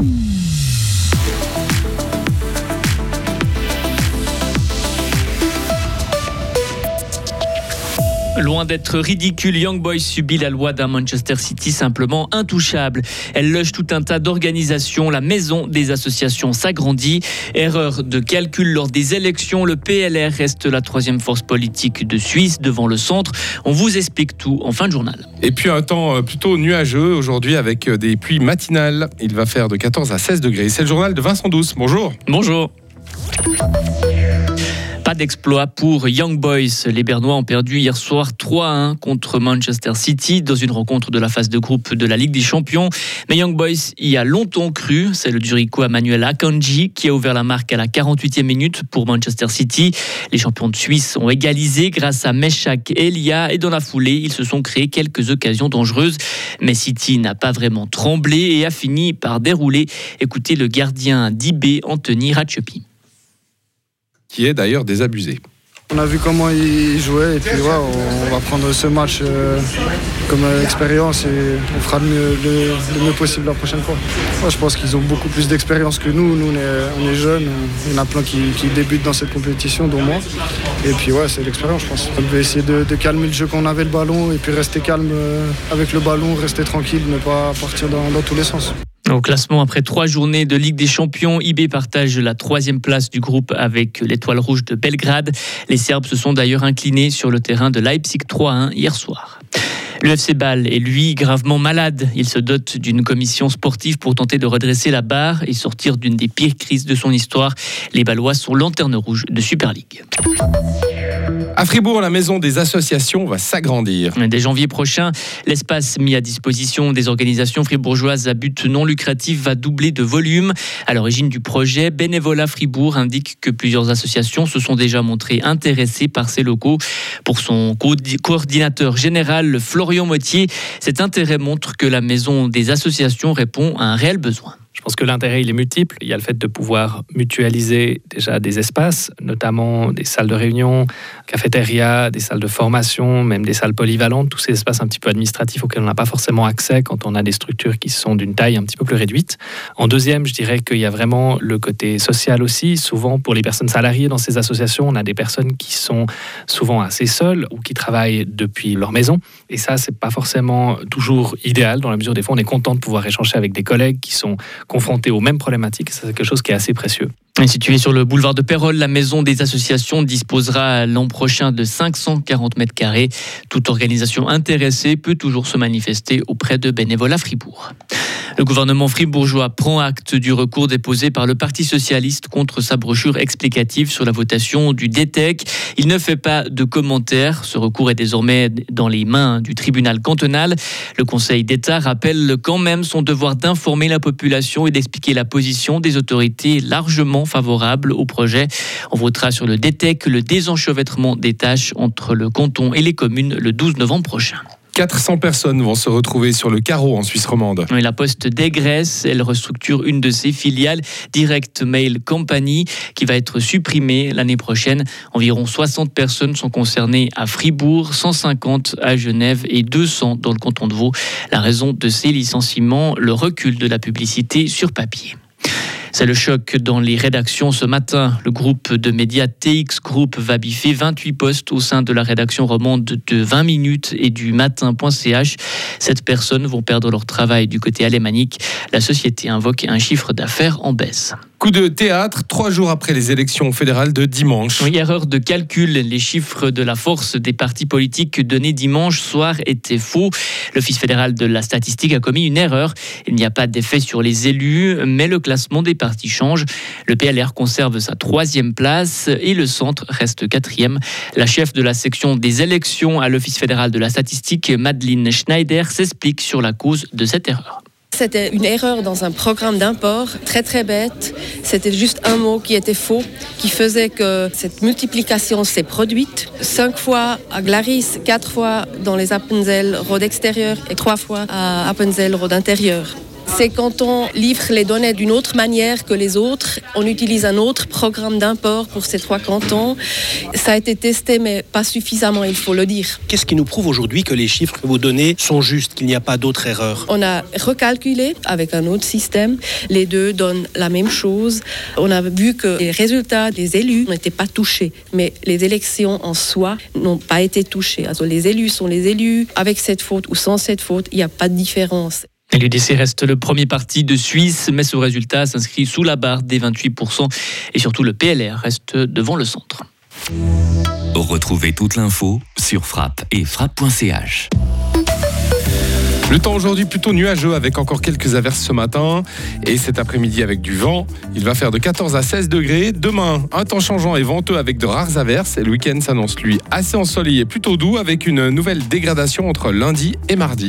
Mm. Loin d'être ridicule, Young Boys subit la loi d'un Manchester City simplement intouchable. Elle loge tout un tas d'organisations. La maison des associations s'agrandit. Erreur de calcul lors des élections. Le PLR reste la troisième force politique de Suisse devant le centre. On vous explique tout en fin de journal. Et puis un temps euh, plutôt nuageux aujourd'hui avec euh, des pluies matinales. Il va faire de 14 à 16 degrés. C'est le journal de Vincent Douce. Bonjour. Bonjour. Pas d'exploit pour Young Boys. Les Bernois ont perdu hier soir 3-1 contre Manchester City dans une rencontre de la phase de groupe de la Ligue des Champions. Mais Young Boys y a longtemps cru. C'est le Durico Emmanuel Akanji qui a ouvert la marque à la 48e minute pour Manchester City. Les champions de Suisse ont égalisé grâce à Meshak Elia et dans la foulée, ils se sont créés quelques occasions dangereuses. Mais City n'a pas vraiment tremblé et a fini par dérouler. Écoutez le gardien d'IB, Anthony Ratchepi qui est d'ailleurs désabusé. On a vu comment ils jouaient et puis on va prendre ce match euh, comme expérience et on fera le mieux, possible la prochaine fois. je pense qu'ils ont beaucoup plus d'expérience que nous. Nous, on est, jeunes. Il y en a plein qui, débutent dans cette compétition, dont moi. Et puis, ouais, c'est l'expérience, je pense. On devait essayer de, calmer le jeu quand on avait le ballon et puis rester calme euh, avec le ballon, rester tranquille, ne pas partir dans tous les sens. Au classement, après trois journées de Ligue des Champions, IB partage la troisième place du groupe avec l'Étoile Rouge de Belgrade. Les Serbes se sont d'ailleurs inclinés sur le terrain de Leipzig 3-1 hier soir. Le FC Bâle est lui gravement malade. Il se dote d'une commission sportive pour tenter de redresser la barre et sortir d'une des pires crises de son histoire. Les Balois sont lanterne rouge de Super League. À Fribourg, la maison des associations va s'agrandir. Dès janvier prochain, l'espace mis à disposition des organisations fribourgeoises à but non lucratif va doubler de volume. À l'origine du projet, Bénévolat Fribourg indique que plusieurs associations se sont déjà montrées intéressées par ces locaux. Pour son coordinateur général, Florian Moitié, cet intérêt montre que la maison des associations répond à un réel besoin. Pense que l'intérêt, il est multiple. Il y a le fait de pouvoir mutualiser déjà des espaces, notamment des salles de réunion, cafétéria, des salles de formation, même des salles polyvalentes, tous ces espaces un petit peu administratifs auxquels on n'a pas forcément accès quand on a des structures qui sont d'une taille un petit peu plus réduite. En deuxième, je dirais qu'il y a vraiment le côté social aussi. Souvent, pour les personnes salariées dans ces associations, on a des personnes qui sont souvent assez seules ou qui travaillent depuis leur maison. Et ça, c'est pas forcément toujours idéal dans la mesure des fois, on est content de pouvoir échanger avec des collègues qui sont confrontés aux mêmes problématiques. C'est quelque chose qui est assez précieux. Située sur le boulevard de Pérol, la maison des associations disposera l'an prochain de 540 mètres carrés. Toute organisation intéressée peut toujours se manifester auprès de Bénévolat Fribourg. Le gouvernement fribourgeois prend acte du recours déposé par le Parti socialiste contre sa brochure explicative sur la votation du DTEC. Il ne fait pas de commentaires. Ce recours est désormais dans les mains du tribunal cantonal. Le Conseil d'État rappelle quand même son devoir d'informer la population et d'expliquer la position des autorités largement favorables au projet. On votera sur le DTEC le désenchevêtrement des tâches entre le canton et les communes le 12 novembre prochain. 400 personnes vont se retrouver sur le carreau en Suisse romande. la Poste dégraisse, elle restructure une de ses filiales, Direct Mail Company, qui va être supprimée l'année prochaine. Environ 60 personnes sont concernées à Fribourg, 150 à Genève et 200 dans le canton de Vaud. La raison de ces licenciements, le recul de la publicité sur papier. C'est le choc dans les rédactions ce matin. Le groupe de médias TX Group va biffer 28 postes au sein de la rédaction romande de 20 minutes et du matin.ch. Sept personnes vont perdre leur travail du côté alémanique. La société invoque un chiffre d'affaires en baisse. Coup de théâtre, trois jours après les élections fédérales de dimanche. Oui, erreur de calcul. Les chiffres de la force des partis politiques donnés dimanche soir étaient faux. L'Office fédéral de la statistique a commis une erreur. Il n'y a pas d'effet sur les élus, mais le classement des partis change. Le PLR conserve sa troisième place et le centre reste quatrième. La chef de la section des élections à l'Office fédéral de la statistique, Madeleine Schneider, s'explique sur la cause de cette erreur. C'était une erreur dans un programme d'import, très très bête. C'était juste un mot qui était faux, qui faisait que cette multiplication s'est produite. Cinq fois à Glaris, quatre fois dans les Appenzell Road extérieur et trois fois à Appenzell Road intérieur. C'est quand on livre les données d'une autre manière que les autres, on utilise un autre programme d'import pour ces trois cantons. Ça a été testé, mais pas suffisamment, il faut le dire. Qu'est-ce qui nous prouve aujourd'hui que les chiffres que vous donnez sont justes, qu'il n'y a pas d'autres erreurs? On a recalculé avec un autre système. Les deux donnent la même chose. On a vu que les résultats des élus n'étaient pas touchés, mais les élections en soi n'ont pas été touchées. Alors, les élus sont les élus. Avec cette faute ou sans cette faute, il n'y a pas de différence. L'UDC reste le premier parti de Suisse, mais ce résultat s'inscrit sous la barre des 28%. Et surtout, le PLR reste devant le centre. Retrouvez toute l'info sur frappe et frappe.ch. Le temps aujourd'hui plutôt nuageux avec encore quelques averses ce matin et cet après-midi avec du vent. Il va faire de 14 à 16 degrés. Demain, un temps changeant et venteux avec de rares averses. Et le week-end s'annonce lui assez ensoleillé, plutôt doux avec une nouvelle dégradation entre lundi et mardi.